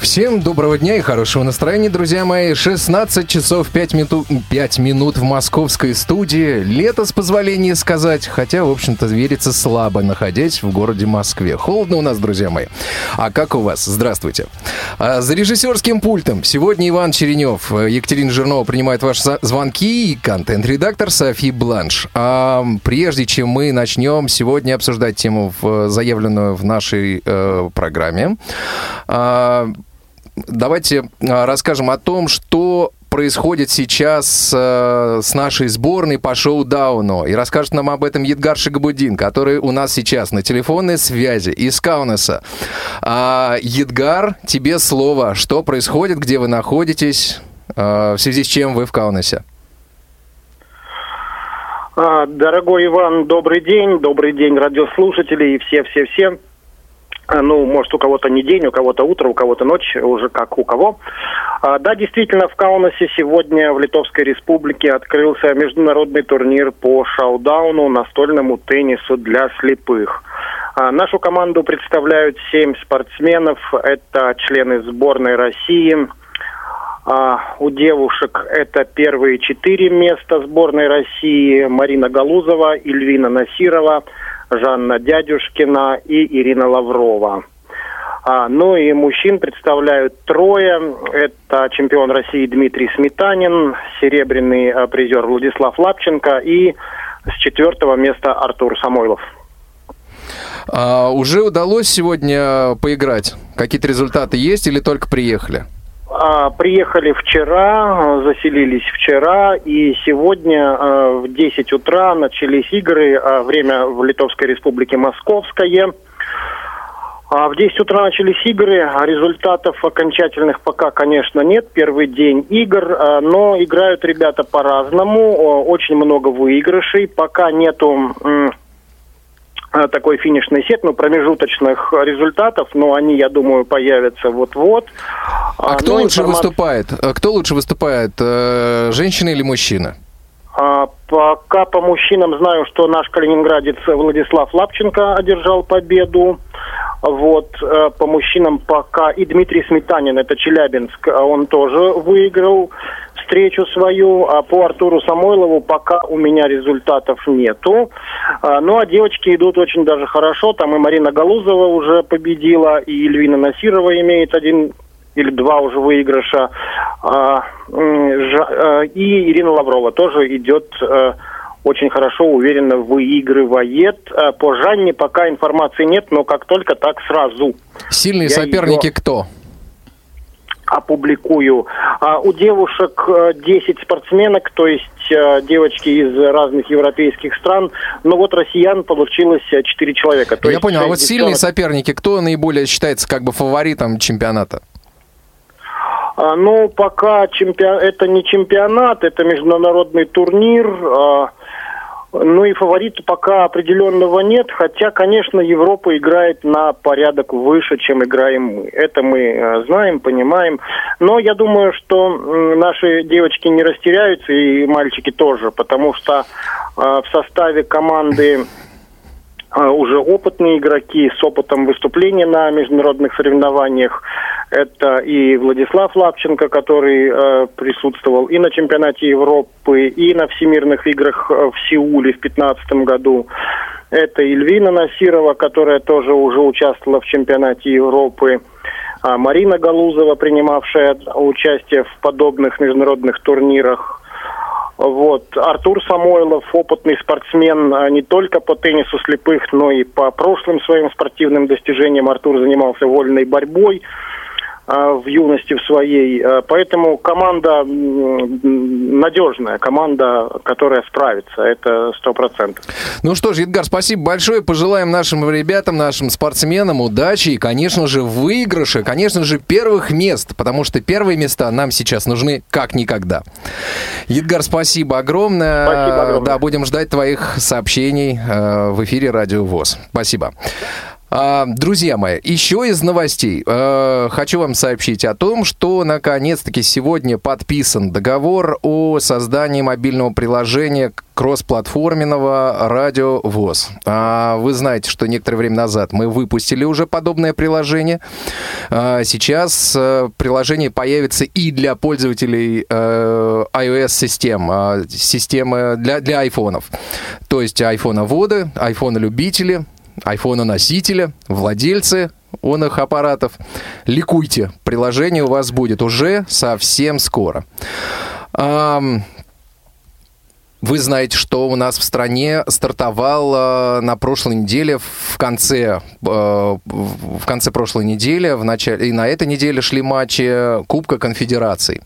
Всем доброго дня и хорошего настроения, друзья мои. 16 часов 5 минут, 5 минут в московской студии. Лето, с позволения сказать, хотя, в общем-то, верится слабо, находясь в городе Москве. Холодно у нас, друзья мои. А как у вас? Здравствуйте. А за режиссерским пультом сегодня Иван Черенев, Екатерина Жирнова принимает ваши звонки и контент-редактор Софи Бланш. А прежде чем мы начнем сегодня обсуждать тему, заявленную в нашей э, программе, э, давайте а, расскажем о том, что происходит сейчас э, с нашей сборной по шоу-дауну. И расскажет нам об этом Едгар Шагабудин, который у нас сейчас на телефонной связи из Каунаса. А, Едгар, тебе слово. Что происходит, где вы находитесь, э, в связи с чем вы в Каунасе? Дорогой Иван, добрый день, добрый день, радиослушатели и все-все-все. А, ну, может, у кого-то не день, у кого-то утро, у кого-то ночь, уже как у кого. А, да, действительно, в Каунасе сегодня в Литовской Республике открылся международный турнир по шоу-дауну, настольному теннису для слепых. А, нашу команду представляют семь спортсменов. Это члены сборной России. А, у девушек это первые четыре места сборной России. Марина Галузова, Ильвина Насирова – Жанна Дядюшкина и Ирина Лаврова. А, ну и мужчин представляют трое. Это чемпион России Дмитрий Сметанин, серебряный а, призер Владислав Лапченко и с четвертого места Артур Самойлов. А, уже удалось сегодня поиграть? Какие-то результаты есть или только приехали? А, приехали вчера, заселились вчера, и сегодня а, в 10 утра начались игры. А, время в Литовской Республике Московское. В 10 утра начались игры, результатов окончательных пока, конечно, нет. Первый день игр, но играют ребята по-разному. Очень много выигрышей. Пока нету такой финишный сет, ну, промежуточных результатов, но они, я думаю, появятся вот-вот. А, а кто ну, лучше информация... выступает? А кто лучше выступает, э, женщина или мужчина? А, пока по мужчинам знаю, что наш калининградец Владислав Лапченко одержал победу. Вот, э, по мужчинам пока и Дмитрий Сметанин, это Челябинск, он тоже выиграл встречу свою, а по Артуру Самойлову пока у меня результатов нету. А, ну, а девочки идут очень даже хорошо. Там и Марина Галузова уже победила, и Эльвина Насирова имеет один или два уже выигрыша. А, а, и Ирина Лаврова тоже идет э, очень хорошо, уверенно выигрывает. По Жанне пока информации нет, но как только, так сразу. Сильные Я соперники ее... кто? Опубликую. А у девушек 10 э, спортсменок, то есть э, девочки из разных европейских стран, но вот россиян получилось 4 человека. То Я понял, а вот сильные соперники, кто наиболее считается как бы фаворитом чемпионата? А, ну, пока чемпион... это не чемпионат, это международный турнир. Ну и фаворита пока определенного нет, хотя, конечно, Европа играет на порядок выше, чем играем мы. Это мы э, знаем, понимаем. Но я думаю, что наши девочки не растеряются, и мальчики тоже, потому что э, в составе команды уже опытные игроки с опытом выступления на международных соревнованиях. Это и Владислав Лапченко, который э, присутствовал и на чемпионате Европы, и на всемирных играх э, в Сеуле в 2015 году. Это Ильвина Насирова, которая тоже уже участвовала в чемпионате Европы. А Марина Галузова, принимавшая участие в подобных международных турнирах. Вот. Артур Самойлов, опытный спортсмен а не только по теннису слепых, но и по прошлым своим спортивным достижениям. Артур занимался вольной борьбой. А, в юности в своей. А, поэтому команда надежная, команда, которая справится. Это сто процентов. Ну что ж, Едгар, спасибо большое. Пожелаем нашим ребятам, нашим спортсменам удачи и, конечно же, выигрыша, конечно же, первых мест, потому что первые места нам сейчас нужны как никогда. Едгар, спасибо огромное. Спасибо огромное. Да, будем ждать твоих сообщений э, в эфире Радио ВОЗ. Спасибо. А, друзья мои, еще из новостей э, хочу вам сообщить о том, что наконец-таки сегодня подписан договор о создании мобильного приложения кроссплатформенного радио ВОЗ. А вы знаете, что некоторое время назад мы выпустили уже подобное приложение. А сейчас э, приложение появится и для пользователей э, iOS-систем, а, системы для, для айфонов. То есть айфона-воды, айфона-любители, айфона-носителя, владельцы он их аппаратов. Ликуйте, приложение у вас будет уже совсем скоро. Вы знаете, что у нас в стране стартовал э, на прошлой неделе, в конце, э, в конце прошлой недели, в начале, и на этой неделе шли матчи Кубка Конфедераций.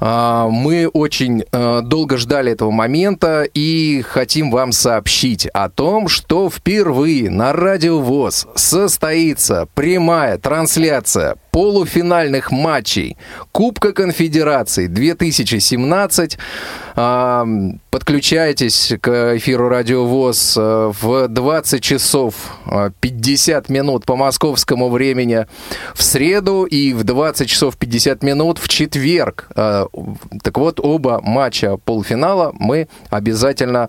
А, мы очень э, долго ждали этого момента и хотим вам сообщить о том, что впервые на Радио ВОЗ состоится прямая трансляция полуфинальных матчей Кубка Конфедерации 2017. Подключайтесь к эфиру Радио ВОЗ э, в 20 часов 50 э, минут по московскому времени в среду и в 20 часов 50 минут в четверг. Так вот, оба матча полуфинала мы обязательно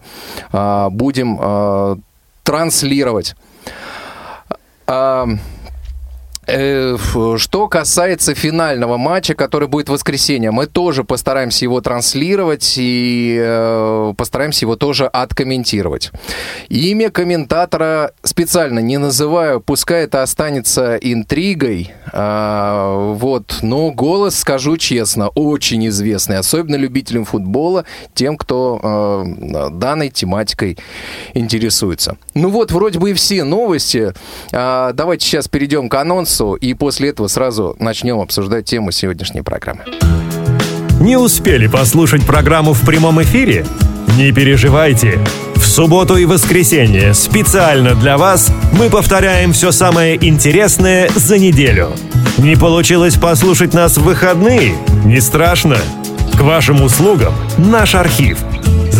будем транслировать. Э, что касается финального матча, который будет в воскресенье, мы тоже постараемся его транслировать и э, постараемся его тоже откомментировать. Имя комментатора специально не называю, пускай это останется интригой. Э, вот, но голос, скажу честно, очень известный, особенно любителям футбола, тем, кто э, данной тематикой интересуется. Ну вот, вроде бы и все новости. Э, давайте сейчас перейдем к анонсу массу, и после этого сразу начнем обсуждать тему сегодняшней программы. Не успели послушать программу в прямом эфире? Не переживайте. В субботу и воскресенье специально для вас мы повторяем все самое интересное за неделю. Не получилось послушать нас в выходные? Не страшно. К вашим услугам наш архив.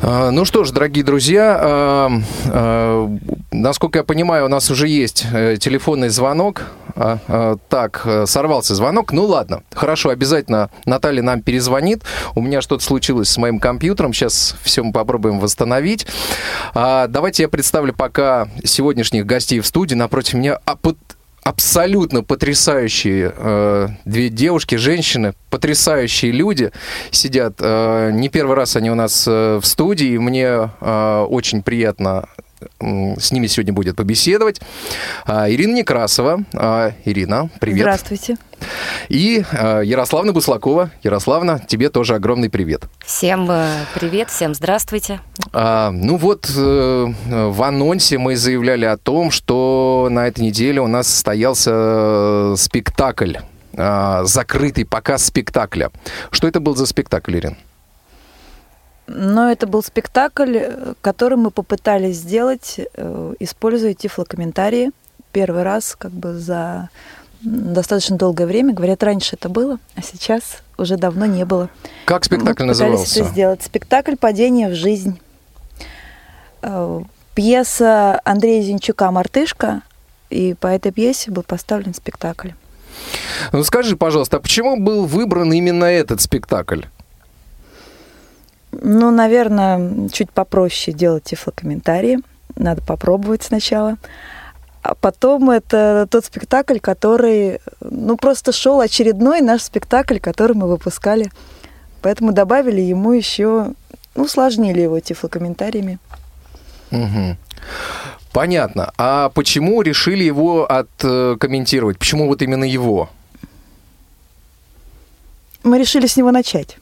А, ну что ж, дорогие друзья, а, а, насколько я понимаю, у нас уже есть э, телефонный звонок. Так, э, сорвался звонок. Ну ладно, хорошо, обязательно Наталья нам перезвонит. У меня что-то случилось с моим компьютером. Сейчас все мы попробуем восстановить. Давайте я представлю пока сегодняшних гостей в студии. Напротив меня абсолютно потрясающие э, две девушки, женщины, потрясающие люди сидят. Э, не первый раз они у нас э, в студии. Мне э, очень приятно с ними сегодня будет побеседовать. А, Ирина Некрасова. А, Ирина, привет. Здравствуйте. И а, Ярославна Буслакова. Ярославна, тебе тоже огромный привет. Всем э, привет, всем здравствуйте. Ну вот, э, в анонсе мы заявляли о том, что на этой неделе у нас состоялся э, спектакль, закрытый показ спектакля. Что это был за спектакль, Ирина? Но это был спектакль, который мы попытались сделать, э, используя тифлокомментарии. Первый раз как бы за достаточно долгое время. Говорят, раньше это было, а сейчас уже давно не было. Как спектакль мы назывался? это сделать. Спектакль «Падение в жизнь». Э, пьеса Андрея Зинчука «Мартышка», и по этой пьесе был поставлен спектакль. Ну скажи, пожалуйста, а почему был выбран именно этот спектакль? Ну, наверное, чуть попроще делать тифлокомментарии. Надо попробовать сначала. А потом это тот спектакль, который, ну, просто шел очередной наш спектакль, который мы выпускали. Поэтому добавили ему еще, ну, усложнили его тифлокомментариями. Угу. Понятно. А почему решили его откомментировать? Почему вот именно его? Мы решили с него начать.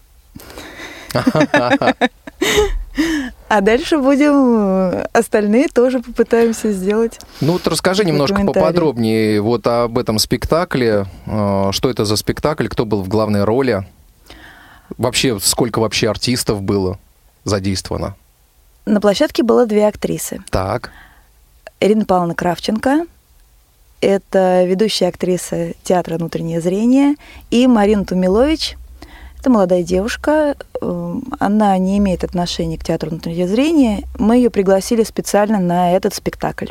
А дальше будем остальные тоже попытаемся сделать. Ну вот расскажи немножко поподробнее вот об этом спектакле. Э, что это за спектакль? Кто был в главной роли? Вообще, сколько вообще артистов было задействовано? На площадке было две актрисы. Так. Ирина Павловна Кравченко, это ведущая актриса театра «Внутреннее зрение», и Марина Тумилович, это молодая девушка, эм, она не имеет отношения к театру «Внутреннее зрение», мы ее пригласили специально на этот спектакль.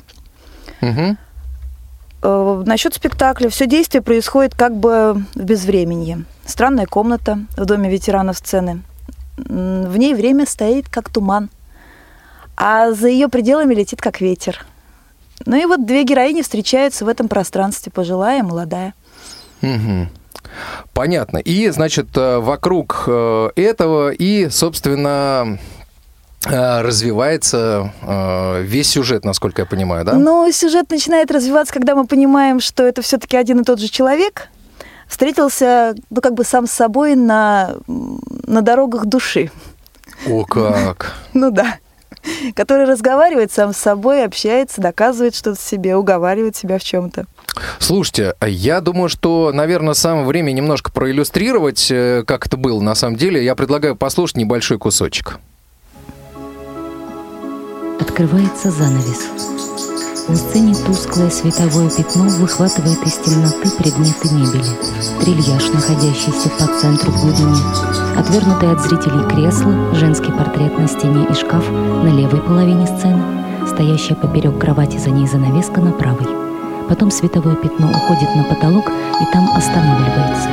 Угу. Насчет спектакля. Все действие происходит как бы в безвременье. Странная комната в доме ветеранов сцены. В ней время стоит как туман, а за ее пределами летит как ветер. Ну и вот две героини встречаются в этом пространстве, пожилая и молодая. Угу. Понятно. И, значит, э, вокруг э, этого и, собственно, э, развивается весь сюжет, насколько я понимаю, да? Ну, сюжет начинает развиваться, когда мы понимаем, что это все-таки один и тот же человек, встретился, ну, как бы сам с собой на, на дорогах души. О, как! Ну да. Который разговаривает сам с собой, общается, доказывает что-то себе, уговаривает себя в чем-то. Слушайте, я думаю, что, наверное, самое время немножко проиллюстрировать, э, как это было на самом деле. Я предлагаю послушать небольшой кусочек. Открывается занавес. На сцене тусклое световое пятно выхватывает из темноты предметы мебели. Трильяж, находящийся по центру в глубине. Отвернутые от зрителей кресла, женский портрет на стене и шкаф на левой половине сцены, стоящая поперек кровати за ней занавеска на правой. Потом световое пятно уходит на потолок и там останавливается.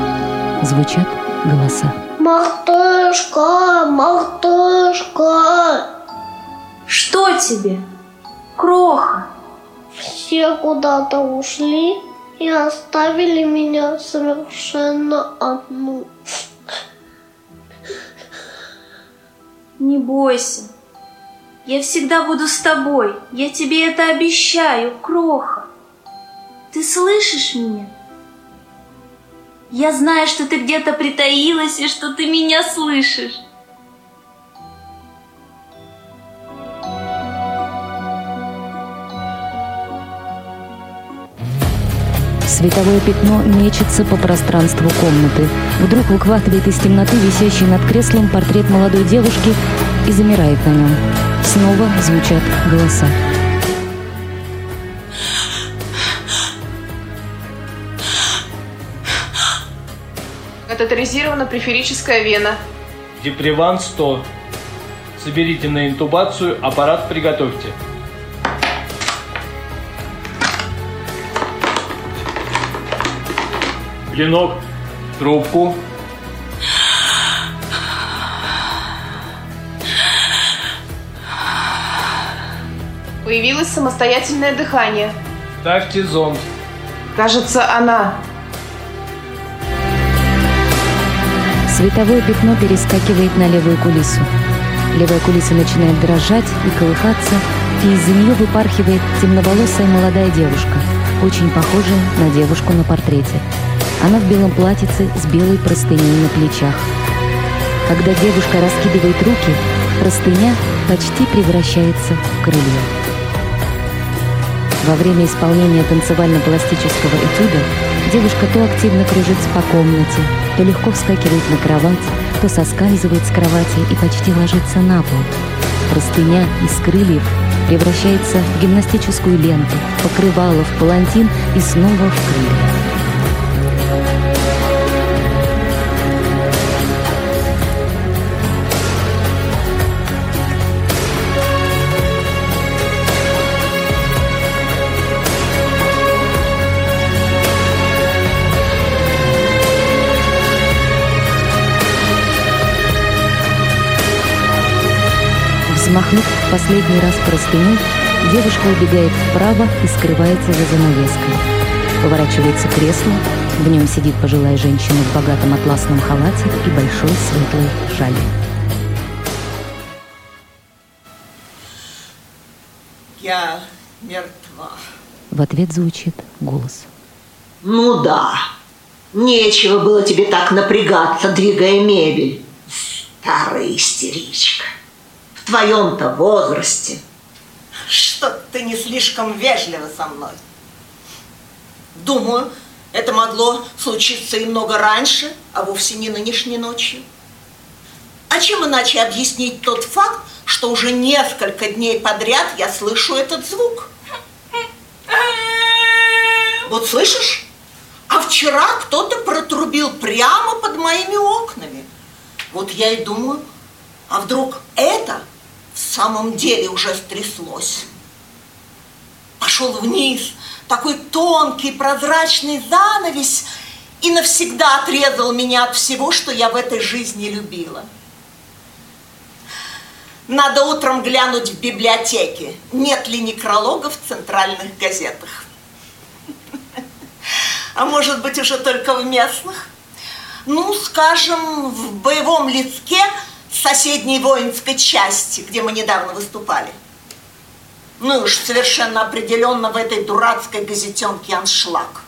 Звучат голоса. Мартышка, Мартышка! Что тебе, Кроха? Все куда-то ушли и оставили меня совершенно одну. Не бойся. Я всегда буду с тобой. Я тебе это обещаю, Кроха. Ты слышишь меня? Я знаю, что ты где-то притаилась и что ты меня слышишь. Световое пятно мечется по пространству комнаты. Вдруг выхватывает из темноты висящий над креслом портрет молодой девушки и замирает на нем. Снова звучат голоса. Катетеризирована преферическая вена. Деприван 100. Соберите на интубацию, аппарат приготовьте. Клинок, трубку. Появилось самостоятельное дыхание. Ставьте зонд. Кажется, она. Световое пятно перескакивает на левую кулису. Левая кулиса начинает дрожать и колыхаться, и из-за нее выпархивает темноволосая молодая девушка, очень похожая на девушку на портрете. Она в белом платьице с белой простыней на плечах. Когда девушка раскидывает руки, простыня почти превращается в крылья. Во время исполнения танцевально-пластического этюда девушка то активно кружится по комнате, то легко вскакивает на кровать, то соскальзывает с кровати и почти ложится на пол. Простыня из крыльев превращается в гимнастическую ленту, покрывало в палантин и снова в крылья. Взмахнув в последний раз простыней, девушка убегает вправо и скрывается за занавеской. Поворачивается кресло, в нем сидит пожилая женщина в богатом атласном халате и большой светлой шали. Я мертва. В ответ звучит голос. Ну да, нечего было тебе так напрягаться, двигая мебель. Старая истеричка в твоем-то возрасте. Что ты не слишком вежлива со мной. Думаю, это могло случиться и много раньше, а вовсе не нынешней ночью. А чем иначе объяснить тот факт, что уже несколько дней подряд я слышу этот звук? Вот слышишь? А вчера кто-то протрубил прямо под моими окнами. Вот я и думаю, а вдруг это в самом деле уже стряслось? Пошел вниз, такой тонкий прозрачный занавес и навсегда отрезал меня от всего, что я в этой жизни любила. Надо утром глянуть в библиотеке, нет ли некрологов в центральных газетах. А может быть, уже только в местных? Ну, скажем, в боевом листке соседней воинской части, где мы недавно выступали. Ну уж совершенно определенно в этой дурацкой газетенке аншлаг.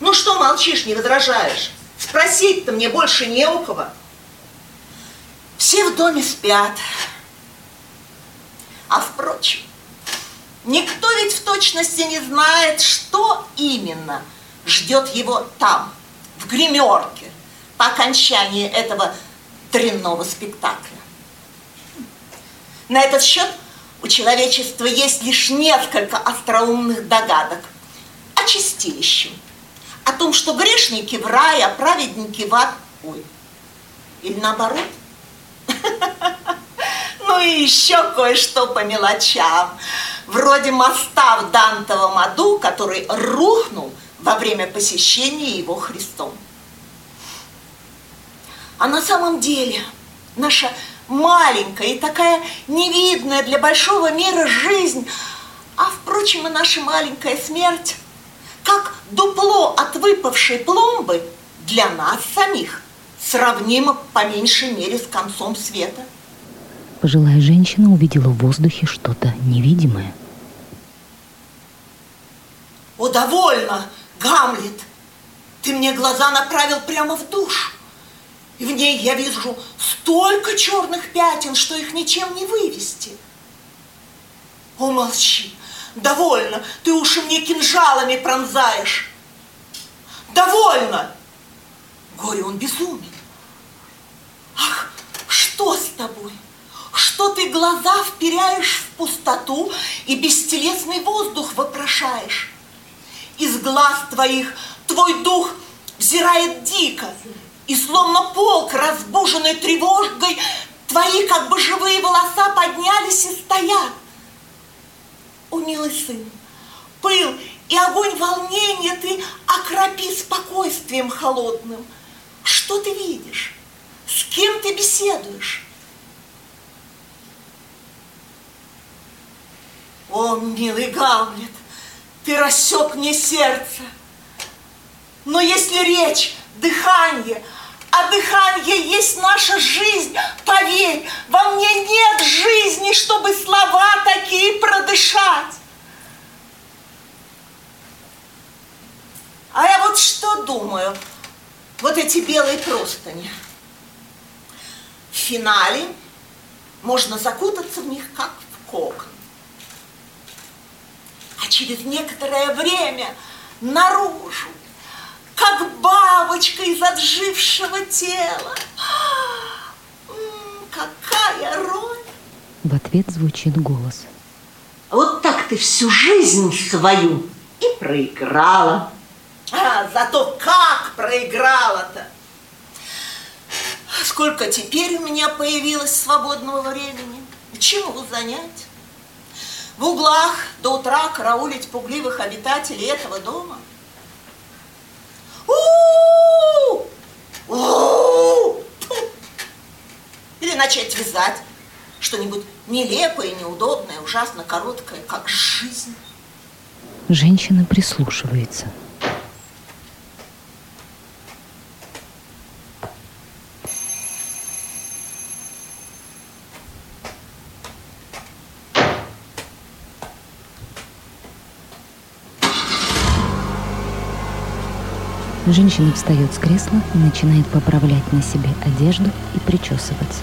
Ну что молчишь, не возражаешь? Спросить-то мне больше не у кого. Все в доме спят. А впрочем, никто ведь в точности не знает, что именно ждет его там, в гримерке, по окончании этого дрянного спектакля. На этот счет у человечества есть лишь несколько остроумных догадок о чистилище, о том, что грешники в рай, а праведники в ад. Ой, или наоборот – Ну и еще кое-что по мелочам. Вроде моста в Дантовом аду, который рухнул во время посещения его Христом. А на самом деле наша маленькая и такая невидная для большого мира жизнь, а впрочем и наша маленькая смерть, как дупло от выпавшей пломбы для нас самих – сравнимо по меньшей мере с концом света. Пожилая женщина увидела в воздухе что-то невидимое. О, довольно, Гамлет! Ты мне глаза направил прямо в душу. И в ней я вижу столько черных пятен, что их ничем не вывести. О, молчи! Довольно! Ты уши мне кинжалами пронзаешь. Довольно! Горе, он безумен. Ах, что с тобой? Что ты глаза вперяешь в пустоту и бестелесный воздух вопрошаешь? Из глаз твоих твой дух взирает дико, и словно полк, разбуженный тревожкой, твои как бы живые волоса поднялись и стоят. О, милый сын, пыл и огонь волнения ты окропи спокойствием холодным. Что ты видишь? С кем ты беседуешь? О, милый Гамлет, ты рассек мне сердце. Но если речь, дыхание, а дыхание есть наша жизнь, поверь, во мне нет жизни, чтобы слова такие продышать. А я вот что думаю, вот эти белые простыни – в финале можно закутаться в них, как в кокон. А через некоторое время наружу, как бабочка из отжившего тела. какая роль! В ответ звучит голос. Вот так ты всю жизнь свою и проиграла. А, зато как проиграла-то! Сколько теперь у меня появилось свободного времени? Чему занять? В углах до утра караулить пугливых обитателей этого дома? У-у-у! Или начать вязать что-нибудь нелепое, неудобное, ужасно короткое, как жизнь. Женщина прислушивается – Женщина встает с кресла и начинает поправлять на себе одежду и причесываться.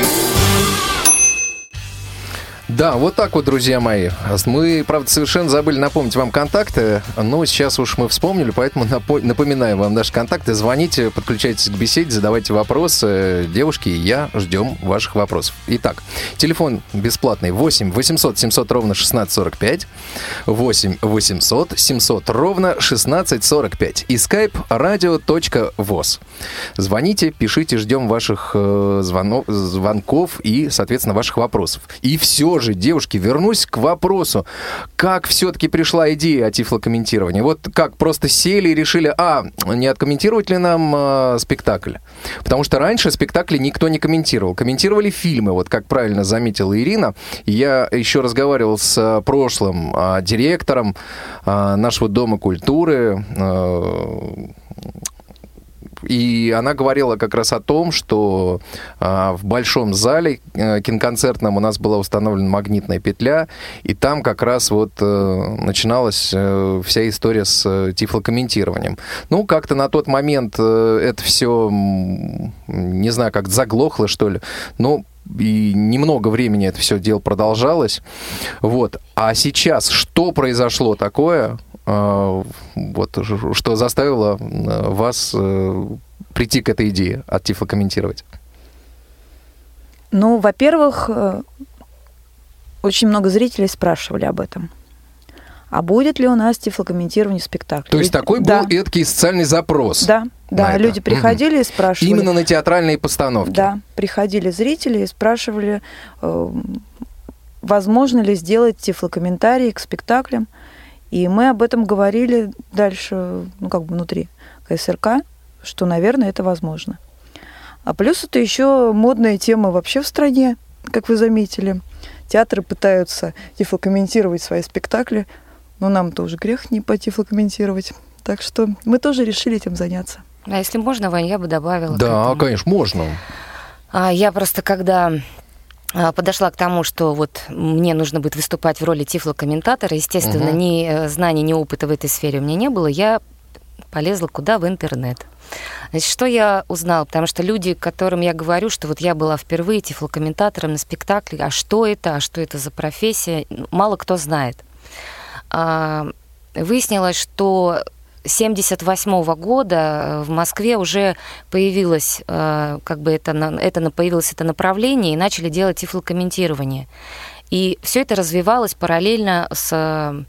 Да, вот так вот, друзья мои. Мы, правда, совершенно забыли напомнить вам контакты, но сейчас уж мы вспомнили, поэтому напо- напоминаем вам наши контакты. Звоните, подключайтесь к беседе, задавайте вопросы. Девушки и я ждем ваших вопросов. Итак, телефон бесплатный 8 800 700 ровно 1645. 8 800 700 ровно 1645. И skype radio.voz. Звоните, пишите, ждем ваших э, звонков и, соответственно, ваших вопросов. И все же, девушки, вернусь к вопросу. Как все-таки пришла идея о тифлокомментировании? Вот как просто сели и решили, а, не откомментировать ли нам э, спектакль? Потому что раньше спектакли никто не комментировал. Комментировали фильмы, вот как правильно заметила Ирина. Я еще разговаривал с э, прошлым э, директором э, нашего Дома культуры, э, и она говорила как раз о том, что а, в большом зале а, киноконцертном у нас была установлена магнитная петля, и там как раз вот а, начиналась а, вся история с тифлокомментированием. Ну, как-то на тот момент это все, не знаю, как заглохло, что ли. Но и немного времени это все дело продолжалось. Вот. А сейчас что произошло такое, вот, что заставило вас прийти к этой идее от тифлокомментировать? Ну, во-первых, очень много зрителей спрашивали об этом. А будет ли у нас тифлокомментирование спектакля? То есть такой да. был эдакий социальный запрос? Да, да. Люди это. приходили угу. и спрашивали. Именно на театральные постановки? Да, приходили зрители и спрашивали, э, возможно ли сделать тифлокомментарий к спектаклям. И мы об этом говорили дальше, ну, как бы внутри КСРК, что, наверное, это возможно. А плюс это еще модная тема вообще в стране, как вы заметили. Театры пытаются тифлокомментировать свои спектакли, но нам тоже грех не по тифлокомментировать. Так что мы тоже решили этим заняться. А если можно, Вань, я бы добавила. Да, конечно, можно. А я просто когда подошла к тому, что вот мне нужно будет выступать в роли тифлокомментатора. Естественно, угу. ни э, знаний, ни опыта в этой сфере у меня не было. Я полезла куда? В интернет. Значит, что я узнала? Потому что люди, которым я говорю, что вот я была впервые тифлокомментатором на спектакле, а что это, а что это за профессия, мало кто знает. А, выяснилось, что 78 года э, в Москве уже появилось, э, как бы это, это появилось это направление, и начали делать тифлокомментирование. И все это развивалось параллельно с,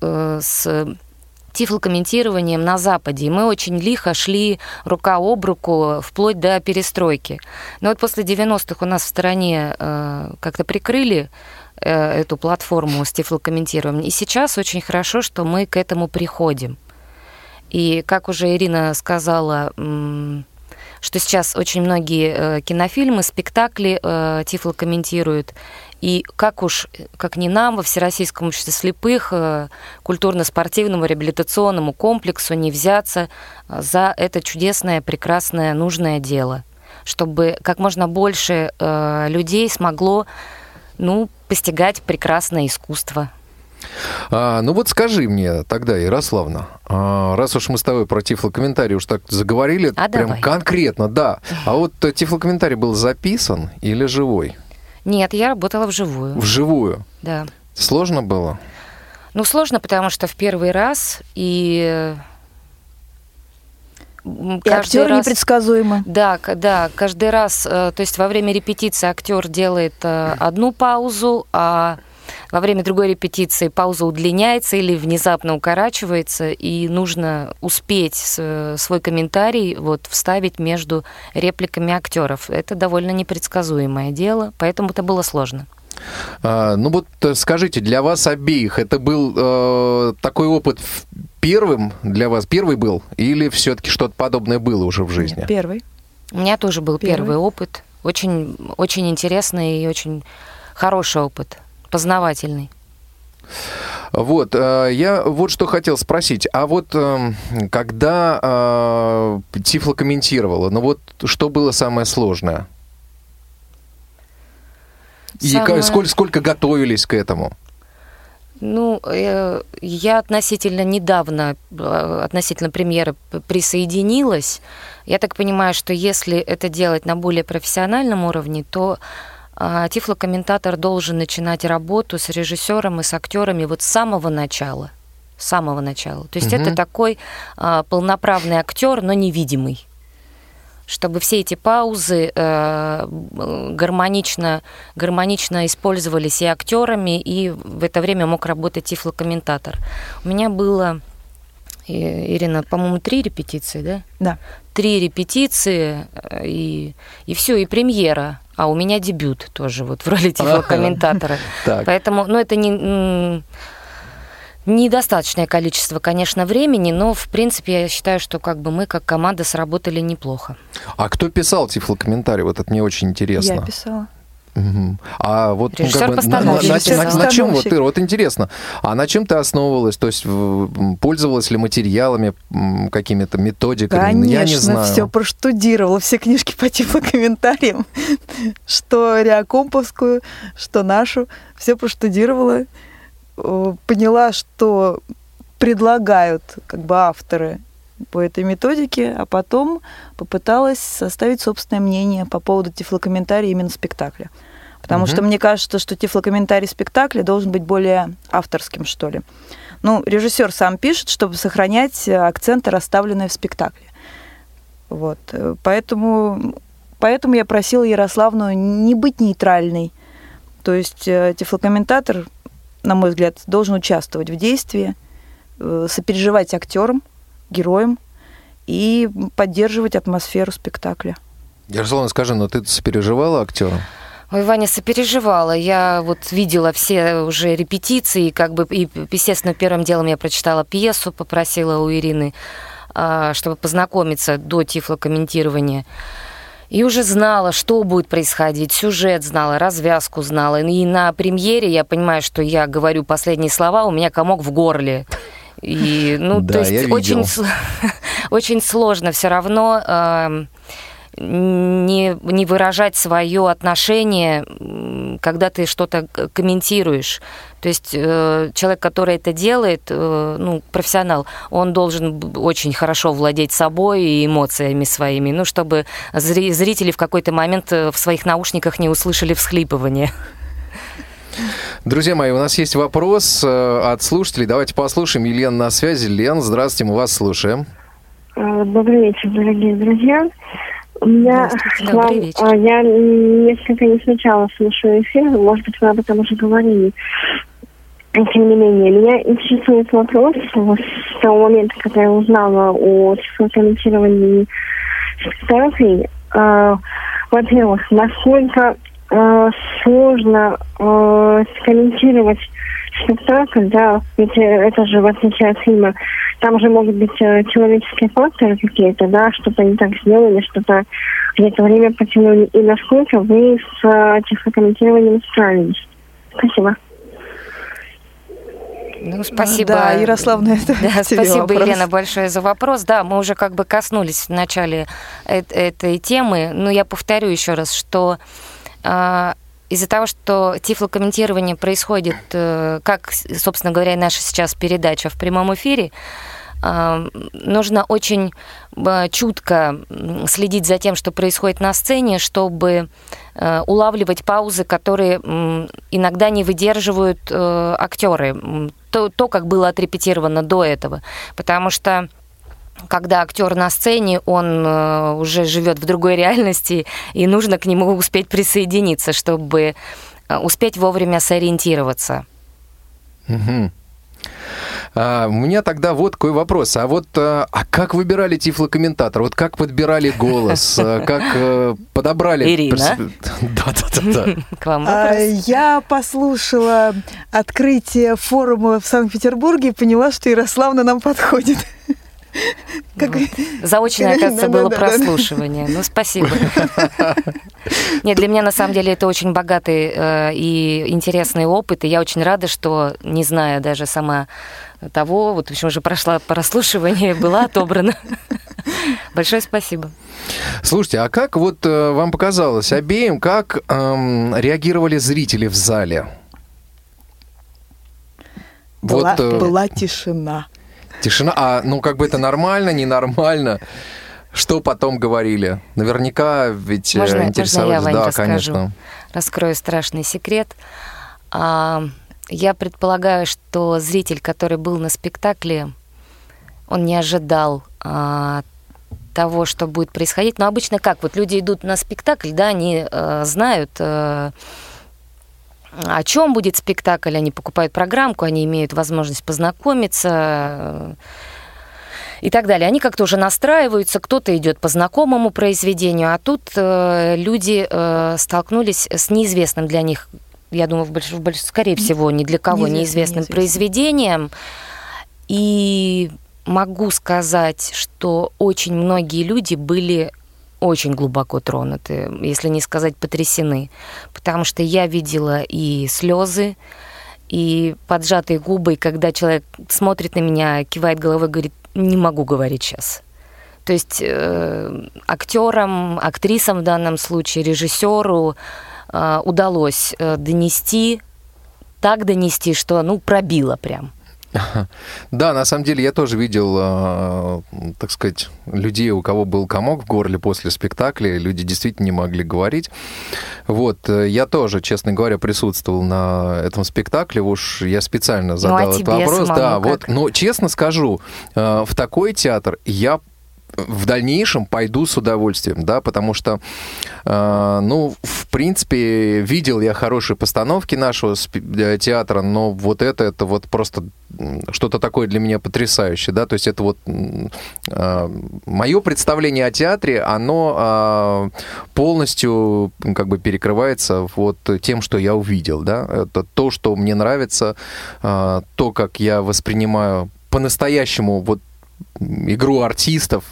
э, с тифлокомментированием на Западе. И мы очень лихо шли рука об руку вплоть до перестройки. Но вот после 90-х у нас в стране как-то прикрыли эту платформу с тифлокомментированием. И сейчас очень хорошо, что мы к этому приходим. И как уже Ирина сказала, что сейчас очень многие э, кинофильмы, спектакли э, Тифл комментируют. И как уж, как не нам, во Всероссийском обществе слепых, э, культурно-спортивному реабилитационному комплексу не взяться за это чудесное, прекрасное, нужное дело, чтобы как можно больше людей смогло ну, постигать прекрасное искусство. А, ну вот скажи мне тогда, Ярославна, а, раз уж мы с тобой про тифлокомментарий уж так заговорили, а прям давай. конкретно, да. А вот тифлокомментарий был записан или живой? Нет, я работала вживую. Вживую? Да. Сложно было? Ну, сложно, потому что в первый раз и и актер раз, непредсказуемо. Да, да, каждый раз, э, то есть во время репетиции актер делает э, одну паузу, а во время другой репетиции пауза удлиняется или внезапно укорачивается, и нужно успеть свой комментарий вот вставить между репликами актеров. Это довольно непредсказуемое дело, поэтому это было сложно. А, ну вот э, скажите, для вас обеих это был э, такой опыт первым для вас? Первый был? Или все-таки что-то подобное было уже в жизни? Первый. У меня тоже был первый, первый опыт. Очень, очень интересный и очень хороший опыт познавательный. Вот, э, я вот что хотел спросить. А вот эм, когда э, Тифло комментировала, ну вот что было самое сложное? Самое... И сколько, сколько готовились к этому? Ну, э, я относительно недавно, относительно премьеры присоединилась. Я так понимаю, что если это делать на более профессиональном уровне, то тифлокомментатор должен начинать работу с режиссером и с актерами вот с самого начала. С самого начала. То есть Мгм. это такой а, полноправный актер, но невидимый чтобы все эти паузы э, гармонично, гармонично использовались и актерами, и в это время мог работать тифлокомментатор. У меня было, Ирина, по-моему, три репетиции, да? Да. Три репетиции, э, и, и все, и премьера. А у меня дебют тоже вот в роли тифлокомментатора. Поэтому, ну, это не... Недостаточное количество, конечно, времени, но, в принципе, я считаю, что как бы мы, как команда, сработали неплохо. А кто писал тифлокомментарий? Вот это мне очень интересно. Я писала. А вот ну, как бы, на, на- на- на- на чем вот ты, вот интересно, а на чем ты основывалась? То есть пользовалась ли материалами, какими-то методиками? Ну, Я не Конечно, знаю. все проштудировала, все книжки по тифлокомментариям, что Реакомповскую, что нашу, все проштудировала, поняла, что предлагают как бы авторы по этой методике, а потом попыталась составить собственное мнение по поводу тифлокомментария именно спектакля. Потому Мгм. что мне кажется, что тифлокомментарий спектакля должен быть более авторским, что ли. Ну, режиссер сам пишет, чтобы сохранять акценты, расставленные в спектакле. Вот. Поэтому, поэтому я просила Ярославну не быть нейтральной. То есть э, тифлокомментатор, на мой взгляд, должен участвовать в действии, э, сопереживать актерам, героям и поддерживать атмосферу спектакля. Ярославна, скажи, ну ты сопереживала актеру? Ой, Ваня сопереживала. Я вот видела все уже репетиции, и как бы, и, естественно, первым делом я прочитала пьесу, попросила у Ирины, а, чтобы познакомиться до тифлокомментирования. И уже знала, что будет происходить, сюжет знала, развязку знала. И на премьере я понимаю, что я говорю последние слова, у меня комок в горле. И, ну, Да, то есть я очень, очень сложно все равно эм, не, не выражать свое отношение, когда ты что-то комментируешь. То есть э, человек, который это делает, э, ну, профессионал, он должен очень хорошо владеть собой и эмоциями своими, ну, чтобы зри- зрители в какой-то момент э, в своих наушниках не услышали всхлипывание. Друзья мои, у нас есть вопрос э, от слушателей. Давайте послушаем. Елена на связи. Лен, здравствуйте, мы вас слушаем. Э, Добрый вечер, дорогие друзья. У меня к вам, э, я несколько не сначала слушаю эфир, может быть, вы об этом уже говорили. Тем не менее, меня интересует вопрос вот с того момента, когда я узнала о комментировании спектаклей. Э, Во-первых, насколько э, сложно э, скомментировать спектакль, да, ведь э, это же в отличие от фильма, там же могут быть э, человеческие факторы какие-то, да, что-то не так сделали, что-то где-то время потянули. И насколько вы с э, тифлокомментированием справились? Спасибо. Ну, спасибо. Да, Ярославна, это Да, тебе спасибо, вопрос. Елена, большое за вопрос. Да, мы уже как бы коснулись в начале э- этой темы. Но я повторю еще раз, что из-за того, что тифлокомментирование происходит, э, как, собственно говоря, и наша сейчас передача в прямом эфире, а, нужно очень э, чутко следить за тем, что происходит на сцене, чтобы э, улавливать паузы, которые иногда не выдерживают актеры. То, то, как было отрепетировано до этого. Потому что когда актер на сцене, он э, уже живет в другой реальности, и нужно к нему успеть присоединиться, чтобы э, успеть вовремя сориентироваться. Мгм. А, у меня тогда вот какой вопрос. А вот а, а как выбирали тифлокомментатора? Вот как подбирали голос? Как э, подобрали... Ирина? Да-да-да. К вам А, вопрос. Я послушала открытие форума в Санкт-Петербурге и поняла, что Ярославна нам подходит. Как- Заочное, оказывается, было прослушивание. Ну, спасибо. Нет, для меня, на самом деле, это очень богатый э, и интересный опыт, и я очень рада, что, не зная даже сама того, вот, в общем, уже прошла прослушивание, была отобрана. Большое спасибо. Слушайте, а как вот э, вам показалось обеим, как эм, реагировали зрители в зале? Была, Вот, э, была тишина. Тишина. А, ну, как бы это нормально, ненормально? Что потом говорили? Наверняка ведь э, Можно, можно я, интересовались. Вань, да, расскажу? конечно. раскрою страшный секрет. А, я предполагаю, что зритель, который был на спектакле, он не ожидал а, того, что будет происходить. Но обычно как? Вот люди идут на спектакль, да, они э, знают, э, о чем будет спектакль, они покупают программку, они имеют возможность познакомиться. Э, и так далее. Они как-то уже настраиваются, кто-то идет по знакомому произведению, а тут э, люди э, столкнулись с неизвестным для них, я думаю, в больш... В больш... скорее всего, ни для кого неизвестным, неизвестным произведением. И могу сказать, что очень многие люди были очень глубоко тронуты, если не сказать потрясены, потому что я видела и слезы, и поджатые губы, и когда человек смотрит на меня, кивает головой, говорит, не могу говорить сейчас. То есть э, актерам, актрисам в данном случае, режиссеру э, удалось э, донести, так донести, что ну пробило прям. Да, на самом деле я тоже видел, э, так сказать, людей, у кого был комок в горле после спектакля, люди действительно не могли говорить. Вот, э, я тоже, честно говоря, присутствовал на этом спектакле, уж я специально задал ну, а этот вопрос. Да, как? вот, но честно скажу, э, в такой театр я в дальнейшем пойду с удовольствием, да, потому что, э, ну, в принципе, видел я хорошие постановки нашего э, театра, но вот это, это вот просто что-то такое для меня потрясающее, да, то есть это вот э, мое представление о театре, оно э, полностью как бы перекрывается вот тем, что я увидел, да, это то, что мне нравится, э, то, как я воспринимаю по-настоящему вот игру артистов,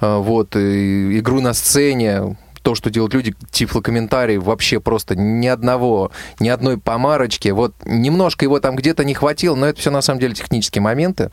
а, вот, игру на сцене, то, что делают люди, тифлокомментарии, вообще просто ни одного, ни одной помарочки. Вот немножко его там где-то не хватило, но это все на самом деле технические моменты.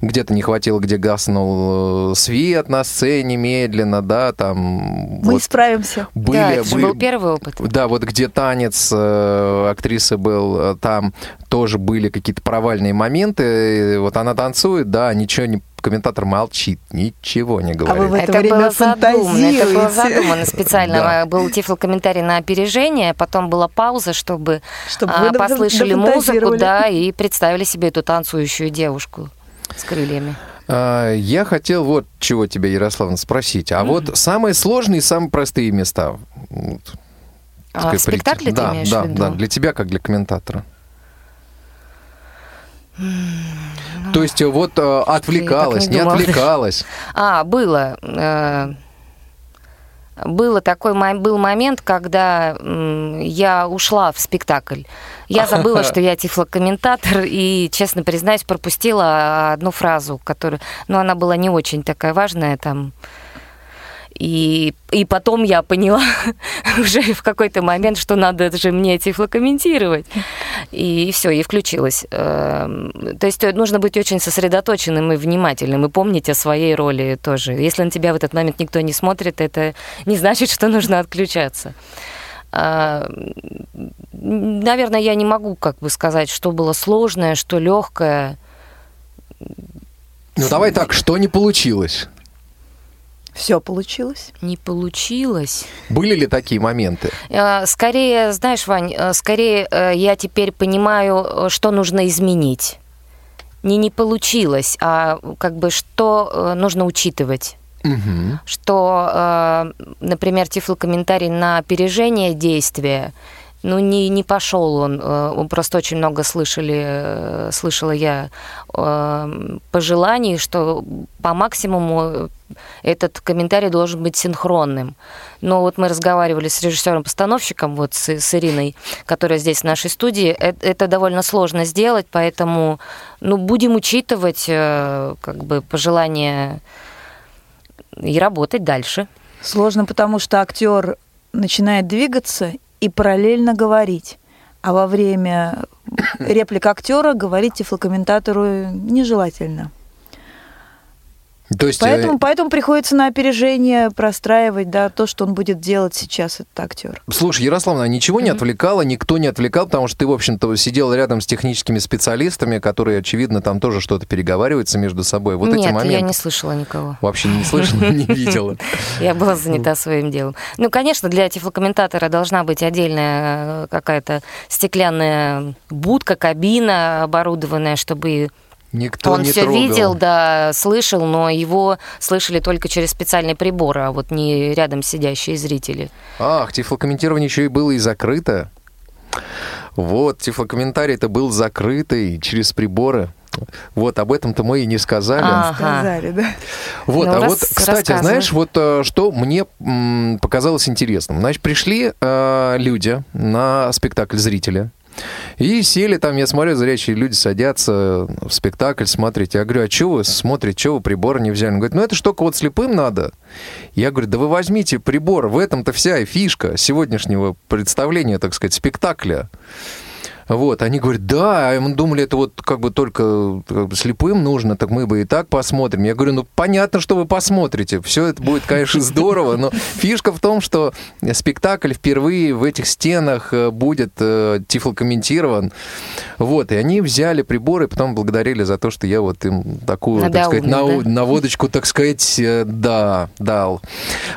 Где-то не хватило, где гаснул э, свет на сцене медленно, да, там... Мы вот справимся. Были, да, это были, был первый опыт. Да, вот где танец э, актрисы был, э, там тоже были какие-то провальные моменты. Вот она танцует, да, ничего не комментатор молчит, ничего не говорит. А вы в это, это время было задумано, это было задумано специально. Да. Был тифлокомментарий на опережение, потом была пауза, чтобы, чтобы а, послышали музыку, да, и представили себе эту танцующую девушку с крыльями. А, я хотел вот чего тебя, Ярославна, спросить. А mm-hmm. вот самые сложные и самые простые места. Вот, а, в спектакле да, ты имеешь да, в виду? Да, для тебя, как для комментатора. То есть э, вот э, отвлекалась, не, не отвлекалась. А, было. Э, было такой был момент, когда я ушла в спектакль. Я забыла, что я тифлокомментатор, и, честно признаюсь, пропустила одну фразу, которую... Ну, она была не очень такая важная, там... И, и потом я поняла уже в какой-то момент, что надо же мне тифлокомментировать. И, и все, и включилась. Эм, то есть нужно быть очень сосредоточенным и внимательным, и помнить о своей роли тоже. Если на тебя в этот момент никто не смотрит, это не значит, что нужно отключаться. А, наверное, я не могу как бы сказать, что было сложное, что легкое. Ну давай так, что не получилось? Все получилось? Не получилось. Были ли такие моменты? Э, скорее, знаешь, Вань, э, скорее э, я теперь понимаю, что нужно изменить. Не не получилось, а как бы что нужно учитывать. Угу. Что, например, тифлокомментарий на опережение действия ну, не, не пошел он. Он просто очень много слышали, слышала я пожеланий, что по максимуму этот комментарий должен быть синхронным. Но вот мы разговаривали с режиссером-постановщиком, вот с, с Ириной, которая здесь в нашей студии. Это, это довольно сложно сделать, поэтому ну, будем учитывать э, как бы пожелания и работать дальше. Сложно, потому что актер начинает двигаться и параллельно говорить. А во время реплик актера говорить тифлокомментатору нежелательно. То есть, Поэтому, э, поэтому приходится на опережение простраивать, да, то, что он будет делать сейчас, этот актер. Слушай, Ярославна, ничего не отвлекало, никто не отвлекал, потому что ты, в общем-то, сидел рядом с техническими специалистами, которые, очевидно, там тоже что-то переговариваются между собой. Вот эти Нет, моменты. я не слышала никого. Вообще не слышала, не видела. Я была занята своим делом. Ну, конечно, для тифлокомментатора должна быть отдельная э, какая-то стеклянная будка, кабина оборудованная, чтобы Никто он не все трогал. видел, да, слышал, но его слышали только через специальные приборы, а вот не рядом сидящие зрители. Ах, тифлокомментирование еще и было и закрыто. Вот, тифлокомментарий это был закрытый через приборы. Вот, об этом-то мы и не сказали. Ага. Сказали, да. Вот, Ну, а вот, кстати, знаешь, вот э, что мне показалось интересным. Значит, пришли э, люди на спектакль зрители. И сели там, я смотрю, зрячие люди садятся в спектакль, смотрите. Я говорю, а что вы смотрите, что вы приборы не взяли? Он говорит, ну это только вот слепым надо. Я говорю, да вы возьмите прибор, в этом-то вся и фишка сегодняшнего представления, так сказать, спектакля. Вот, они говорят, да, а мы думали, это вот как бы только как бы слепым нужно, так мы бы и так посмотрим. Я говорю, ну понятно, что вы посмотрите, все это будет, конечно, здорово, но фишка в том, что спектакль впервые в этих стенах э, будет э, тифлокомментирован. Вот, и они взяли приборы, потом благодарили за то, что я вот им такую, так сказать, Надоумил, нау- да? наводочку, так сказать, э, да, дал.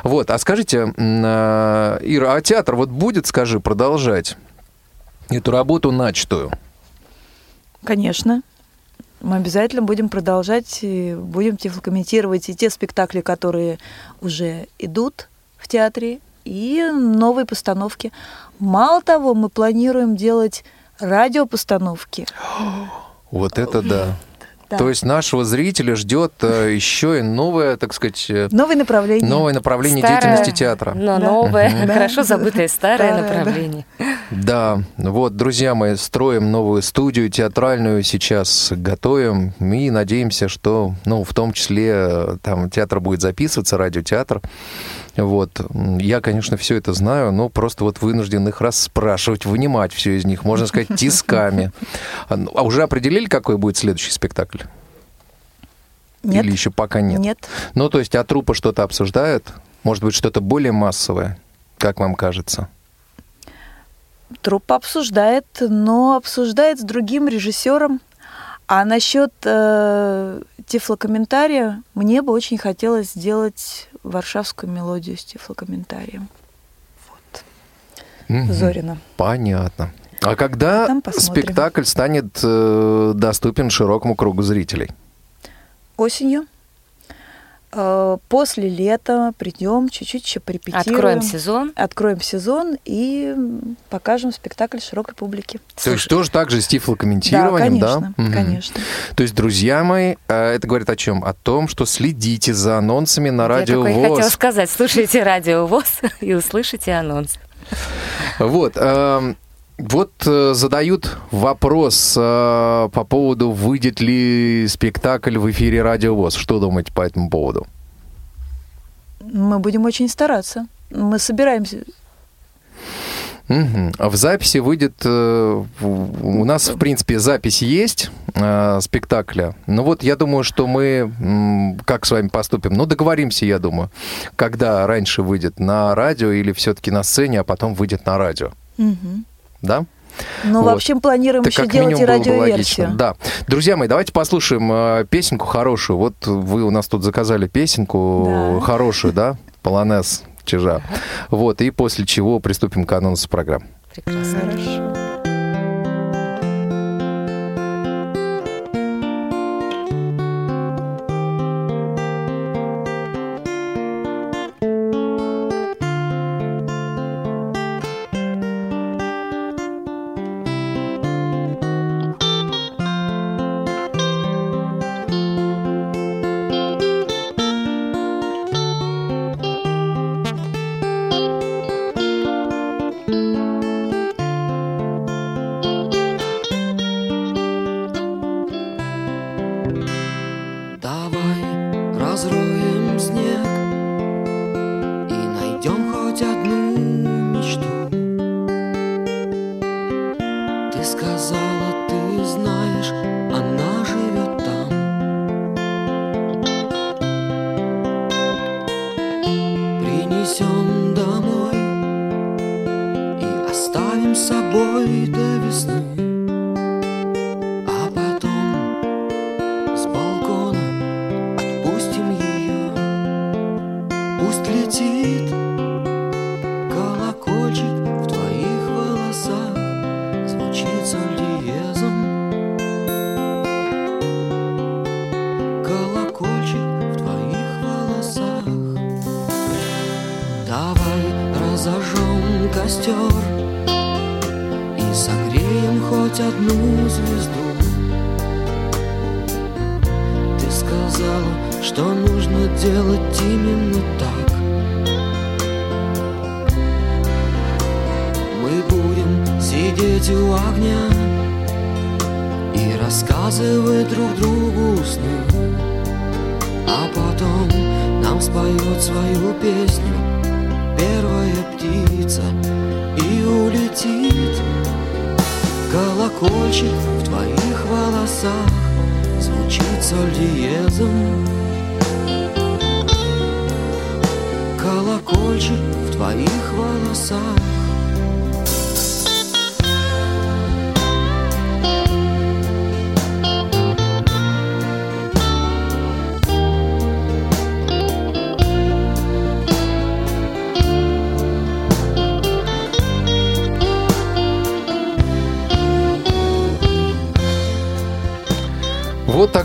Вот, а скажите, э, Ира, а театр вот будет, скажи, продолжать? Эту работу начатую. Конечно. Мы обязательно будем продолжать, и будем тифлокомментировать и те спектакли, которые уже идут в театре, и новые постановки. Мало того, мы планируем делать радиопостановки. Вот это да. Да. То есть нашего зрителя ждет э, еще и новое, так сказать, э, Новые направления. новое направление Старое, деятельности театра. Но Да. новое, Мгм. хорошо забытое старое да. направление. Да, вот, друзья мои, строим новую студию театральную сейчас, готовим и надеемся, что, ну, в том числе, э, там театр будет записываться, радиотеатр. Вот. Я, конечно, все это знаю, но просто вот вынужден их расспрашивать, вынимать все из них, можно сказать, тисками. А ну, а уже определили, какой будет следующий спектакль? Нет. Или еще пока нет? Нет. Ну, то есть, а трупа что-то обсуждают? Может быть, что-то более массовое, как вам кажется? Труппа обсуждает, но обсуждает с другим режиссером. А насчет э, тифлокомментария, мне бы очень хотелось сделать варшавскую мелодию с тифлокомментарием. Мгм. Зорина. Понятно. А когда спектакль станет э, доступен широкому кругу зрителей? Осенью. Э, После лета придем, чуть-чуть еще порепетируем. Откроем сезон. Откроем сезон и покажем спектакль широкой публике. То есть тоже так же с тифлокомментированием, да? конечно, Мгм. конечно. То есть, друзья мои, э, это говорит о чем? О том, что следите за анонсами на радио Я только и хотела ВОЗ. сказать, слушайте радио ВОЗ и услышите анонс. Вот. эм, Вот э, задают вопрос э, по поводу, выйдет ли спектакль в эфире Радио ВОЗ. Что думаете по этому поводу? Мы будем очень стараться. Мы собираемся. Мгм. А В записи выйдет... э, У нас, в принципе, запись есть э, спектакля. Ну вот, я думаю, что мы м, как с вами поступим? Ну, договоримся, я думаю. Когда раньше выйдет на радио или все-таки на сцене, а потом выйдет на радио. Мгм. Да? Но Вот. вообще планируем Так еще делать и радиоверсию. Да. Друзья мои, давайте послушаем э, песенку хорошую. Вот вы у нас тут заказали песенку Да. хорошую, да? Полонез Чижа. Вот, и после чего приступим к анонсу программы. Прекрасно. Хорошо.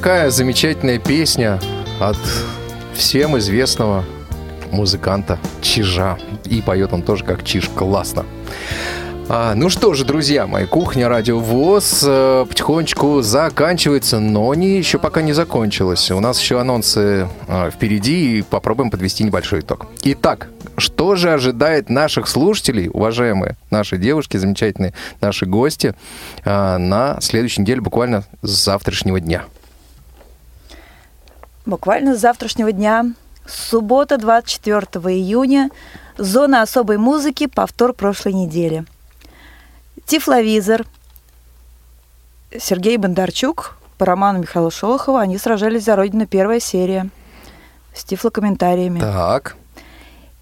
Такая замечательная песня от всем известного музыканта Чижа. И поет он тоже как Чиж. Классно. А, ну что же, друзья мои, кухня Радио ВОЗ э, потихонечку заканчивается, но не еще пока не закончилась. У нас еще анонсы э, впереди, и попробуем подвести небольшой итог. Итак, что же ожидает наших слушателей, уважаемые наши девушки, замечательные наши гости, э, на следующей неделе, буквально с завтрашнего дня? Буквально с завтрашнего дня, суббота, 24 июня, зона особой музыки, повтор прошлой недели. Тифловизор, Сергей Бондарчук, по роману Михаила Шолохова, они сражались за Родину, первая серия, с тифлокомментариями. Так.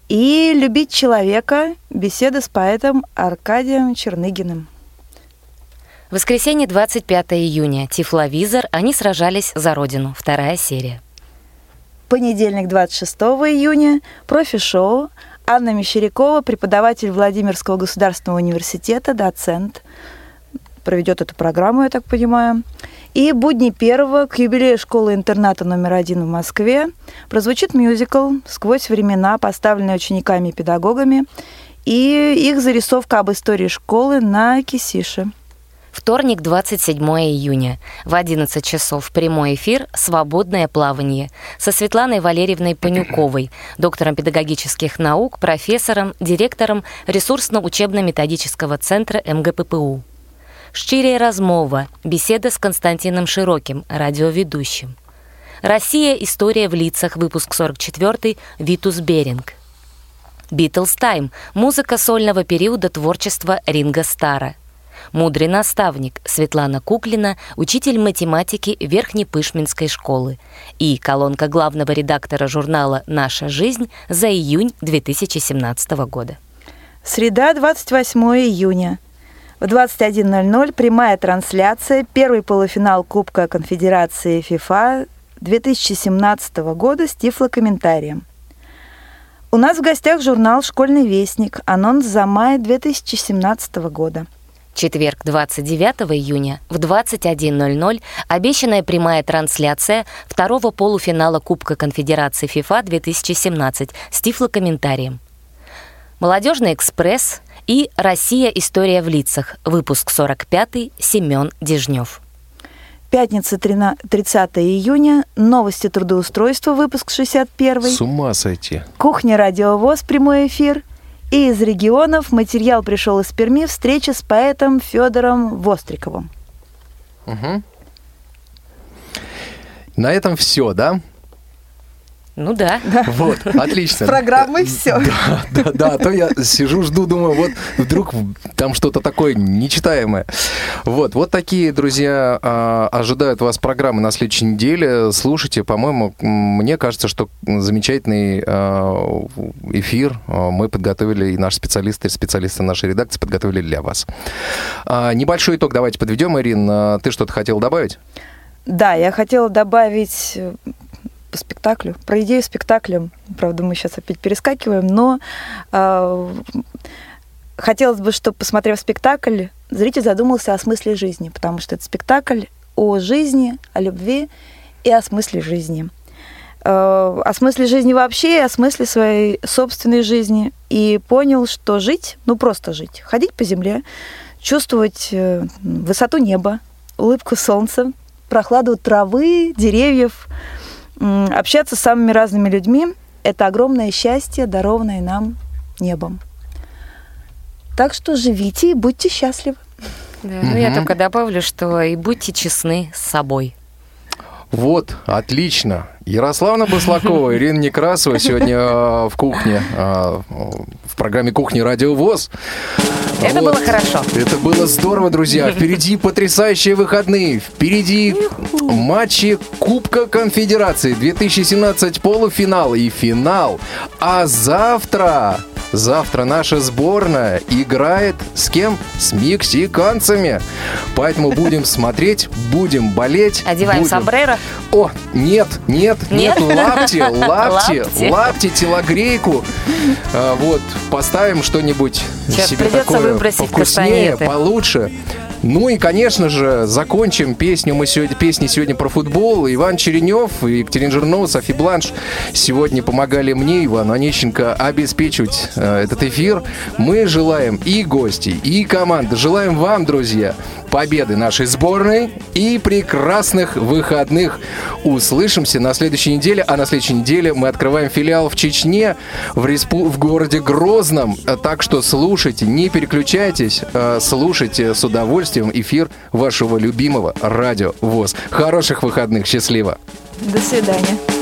И «Любить человека», беседа с поэтом Аркадием Черныгиным. Воскресенье, 25 июня. Тифловизор. Они сражались за Родину. Вторая серия. Понедельник, 26 июня. Профи-шоу. Анна Мещерякова, преподаватель Владимирского государственного университета, доцент, проведет эту программу, я так понимаю. И будни первого к юбилею школы-интерната номер один в Москве прозвучит мюзикл «Сквозь времена», поставленный учениками и педагогами, и их зарисовка об истории школы на кисише. Вторник, 27 июня. В 11 часов прямой эфир «Свободное плавание» со Светланой Валерьевной Панюковой, доктором педагогических наук, профессором, директором ресурсно-учебно-методического центра МГППУ. Щирая размова, беседа с Константином Широким, радиоведущим. Россия. История в лицах. Выпуск 44. Витус Беринг. Битлз Тайм. Музыка сольного периода творчества Ринга Стара. Мудрый наставник Светлана Куклина, учитель математики Верхнепышминской школы. И колонка главного редактора журнала «Наша жизнь» за июнь 2017 года. Среда, 28 июня. В 21.00 прямая трансляция, первый полуфинал Кубка Конфедерации ФИФА 2017 года с тифлокомментарием. У нас в гостях журнал «Школьный вестник», анонс за май 2017 года. Четверг, 29 июня в 21.00 обещанная прямая трансляция второго полуфинала Кубка Конфедерации ФИФА 2017 с тифлокомментарием. Молодежный экспресс и «Россия. История в лицах». Выпуск 45 Семен Дежнев. Пятница, 30 июня. Новости трудоустройства, выпуск 61. С ума сойти. Кухня Радиовоз, прямой эфир. И из регионов материал пришел из Перми. Встреча с поэтом Федором Востриковым. Угу. На этом все, да? Ну да. Вот, отлично. Программы все. Да, да, да, а то я сижу, жду, думаю, вот вдруг там что-то такое нечитаемое. Вот, вот такие, друзья, а, ожидают вас программы на следующей неделе. Слушайте, по-моему, мне кажется, что замечательный а, эфир мы подготовили, и наши специалисты, специалисты нашей редакции подготовили для вас. Небольшой итог давайте подведем. Ирин, ты что-то хотела добавить? Да, я хотела добавить по спектаклю, про идею спектакля. Правда, мы сейчас опять перескакиваем, но э, хотелось бы, чтобы, посмотрев спектакль, зритель задумался о смысле жизни, потому что это спектакль о жизни, о любви и о смысле жизни. Э, о смысле жизни вообще, о смысле своей собственной жизни. И понял, что жить, ну просто жить, ходить по земле, чувствовать э, высоту неба, улыбку солнца, прохладу травы, деревьев, общаться с самыми разными людьми – это огромное счастье, дарованное нам небом. Так что живите и будьте счастливы. Да, ну я только добавлю, что и будьте честны с собой. Вот, отлично. Ярославна Баслакова, Ирина Некрасова сегодня э, в кухне, э, в программе «Кухни Радио ВОЗ». Это вот. было хорошо. Это было здорово, друзья. Впереди потрясающие выходные. Впереди матчи Кубка Конфедерации 2017 полуфинал и финал. А завтра Завтра наша сборная играет с кем? С мексиканцами. Поэтому будем смотреть, будем болеть. Одеваем будем... сомбреро. О, нет, нет, нет, нет лапти, лапти, лапти, телогрейку. А, вот, поставим что-нибудь себе такое повкуснее, получше. Ну и, конечно же, закончим песню. Мы сегодня, песни сегодня про футбол. Иван Черенев и Екатерина Жирнова, Софи Бланш сегодня помогали мне, Иван Онищенко, обеспечивать э, этот эфир. Мы желаем и гостей, и команды. Желаем вам, друзья, победы нашей сборной и прекрасных выходных. Услышимся на следующей неделе, а на следующей неделе мы открываем филиал в Чечне, в, респу... в городе Грозном. Так что слушайте, не переключайтесь, а слушайте с удовольствием эфир вашего любимого радио ВОЗ. Хороших выходных, счастливо! До свидания.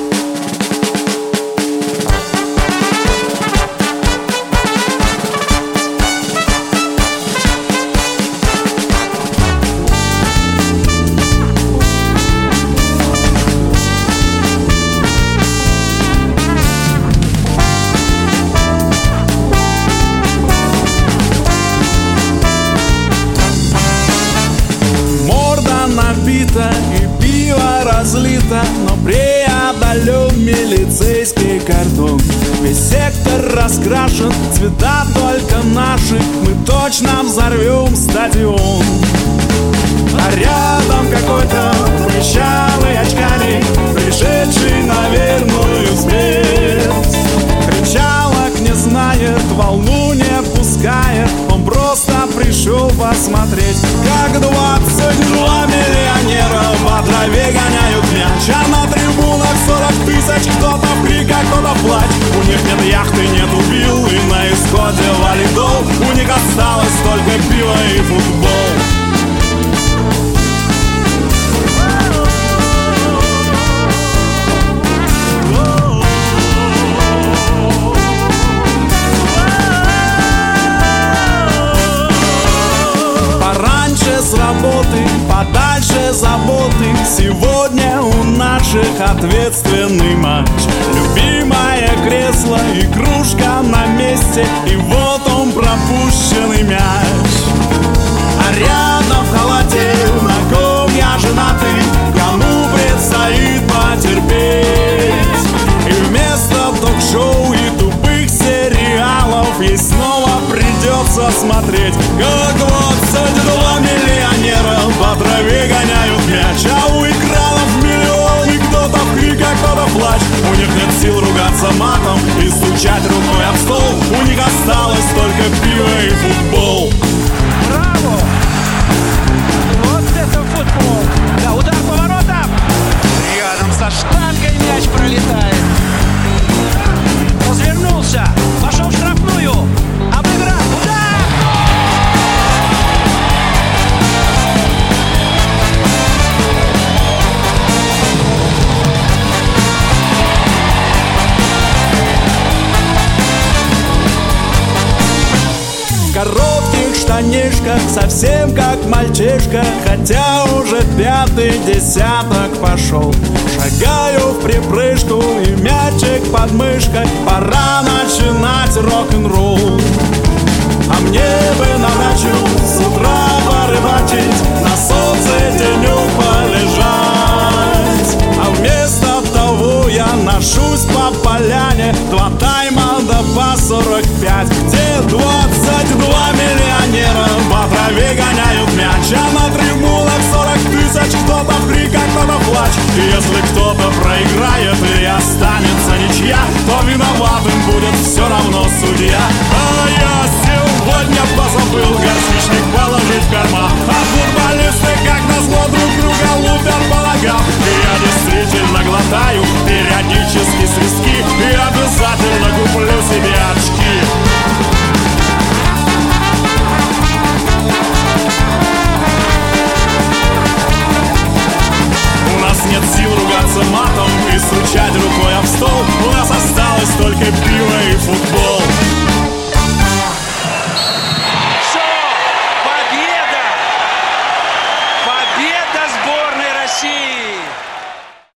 Волну не пускает. Он просто пришел посмотреть Как 22 миллионера по траве гоняют мяч. А на трибунах 40 тысяч Кто-то в кто-то в плач У них нет яхты, нет убил И на исходе валидол. У них осталось только пиво и футбол работы, подальше заботы. Сегодня у наших ответственный матч. Любимое кресло и кружка на месте. И вот он пропущенный мяч. А рядом в халате на ком я женатый. Кому предстоит потерпеть? И вместо ток-шоу и тупых сериалов Ей снова придется смотреть. Как 22 миллионера по траве гоняют мяч А у экранов миллион И кто-то в криках, кто-то в плач У них нет сил ругаться матом И стучать рукой об стол У них осталось только пиво и футбол Браво! Вот это футбол! Да, удар по воротам! Рядом со штангой мяч пролетает. Развернулся, пошел в штрафную. Подмышках Совсем как мальчишка Хотя уже пятый десяток пошел. Шагаю в припрыжку и мячик под мышкой Пора начинать рок-н-ролл. А мне бы на дачу с утра порыбачить На солнце денек полежать. А вместо того я ношусь по поляне Два по 45 Где 22 миллионера. По траве гоняют мяч А на трибунах 40 тысяч Кто-то в крик, а кто-то плач Если кто-то проиграет и останется ничья То виноватым будет все равно судья. А я сегодня позабыл Горчичник положить в карман А футболист повезло друг друга лупят по ногам. Я действительно глотаю периодически свистки И обязательно куплю себе очки. Нас нет сил ругаться матом и стучать рукой об стол. У нас осталось только пиво и футбол.